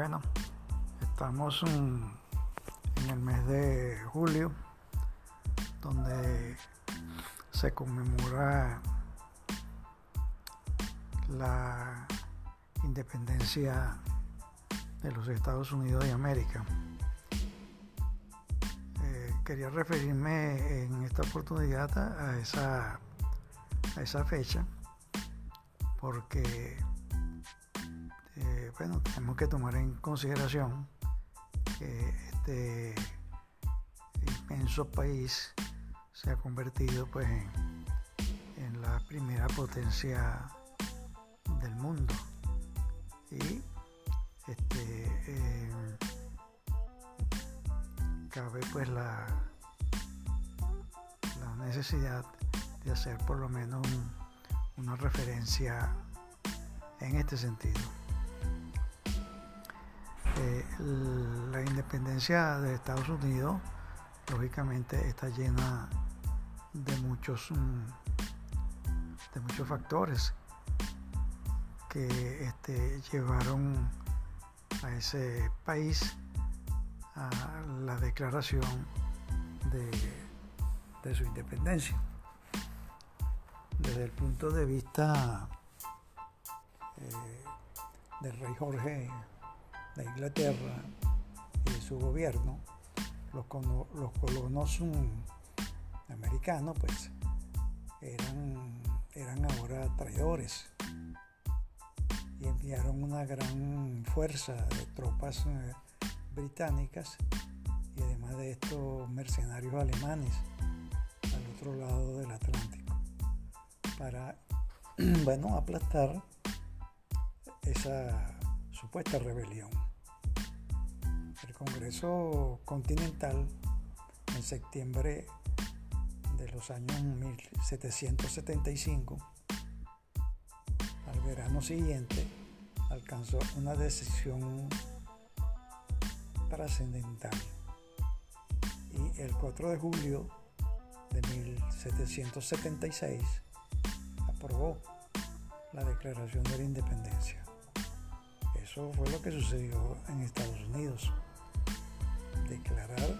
Bueno, estamos en el mes de julio, donde se conmemora la independencia de los Estados Unidos de América. Eh, quería referirme en esta oportunidad a esa, a esa fecha porque bueno, tenemos que tomar en consideración que este inmenso país se ha convertido pues en, la primera potencia del mundo y este eh, cabe pues la, la necesidad de hacer por lo menos una referencia en este sentido. La independencia de Estados Unidos, lógicamente, está llena de muchos, mm, de muchos factores que este, llevaron a ese país a la declaración de, de su independencia. Desde el punto de vista eh, del rey Jorge de Inglaterra y de su gobierno, los, colonos americanos pues eran, eran ahora traidores y enviaron una gran fuerza de tropas eh, británicas y además de estos mercenarios alemanes al otro lado del Atlántico para bueno aplastar esa supuesta rebelión. Congreso Continental en septiembre de los años 1775, al verano siguiente, alcanzó una decisión trascendental y el 4 de julio de 1776 aprobó la Declaración de la Independencia. Eso fue lo que sucedió en Estados Unidos. Declarar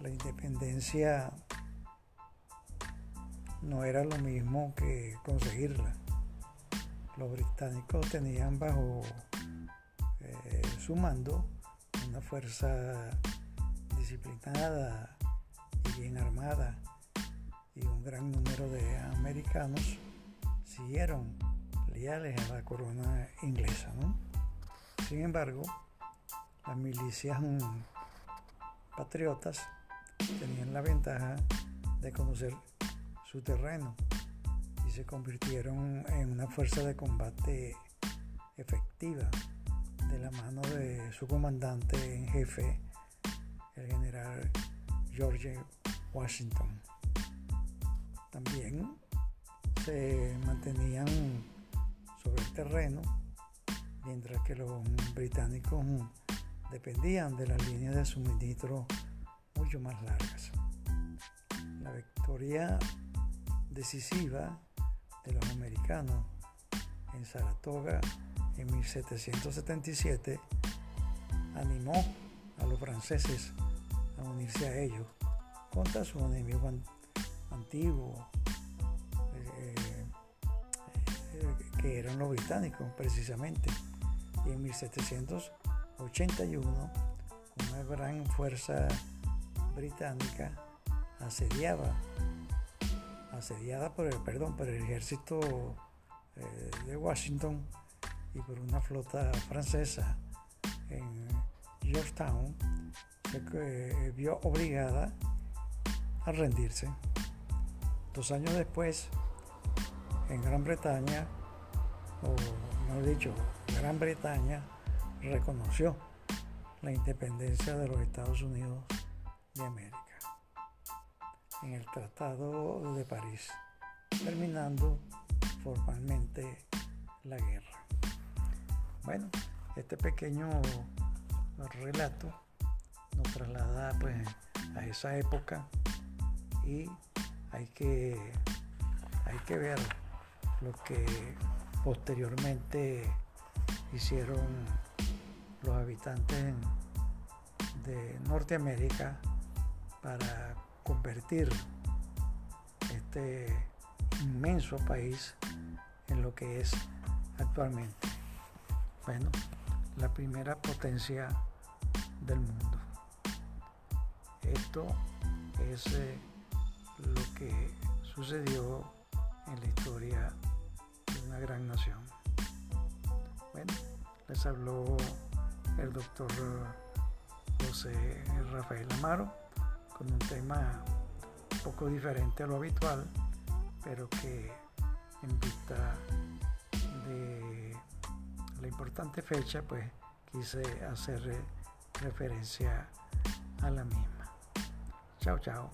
la independencia no era lo mismo que conseguirla. Los británicos tenían bajo eh, su mando una fuerza disciplinada y bien armada y un gran número de americanos siguieron leales a la corona inglesa. Sin embargo, las milicias patriotas tenían la ventaja de conocer su terreno y se convirtieron en una fuerza de combate efectiva de la mano de su comandante en jefe, el general George Washington. También se mantenían sobre el terreno mientras que los británicos dependían de las líneas de suministro mucho más largas. La victoria decisiva de los americanos en Saratoga en 1777 animó a los franceses a unirse a ellos contra su enemigo antiguo, eh, eh, que eran los británicos precisamente y en 1781 una gran fuerza británica asediaba, asediada por el, perdón, por el ejército eh, de Washington y por una flota francesa en Georgetown, se eh, vio obligada a rendirse. Dos años después, en Gran Bretaña, o mejor dicho, Gran Bretaña reconoció la independencia de los Estados Unidos de América en el Tratado de París, terminando formalmente la guerra. Bueno, este pequeño relato nos traslada pues a esa época y hay que, hay que ver lo que posteriormente hicieron los habitantes de Norteamérica para convertir este inmenso país en lo que es actualmente. Bueno, la primera potencia del mundo. Esto es eh, lo que sucedió en la historia de una gran nación. Bueno, les habló el doctor José Rafael Amaro con un tema un poco diferente a lo habitual, pero que en vista de la importante fecha, pues quise hacer referencia a la misma. Chao, chao.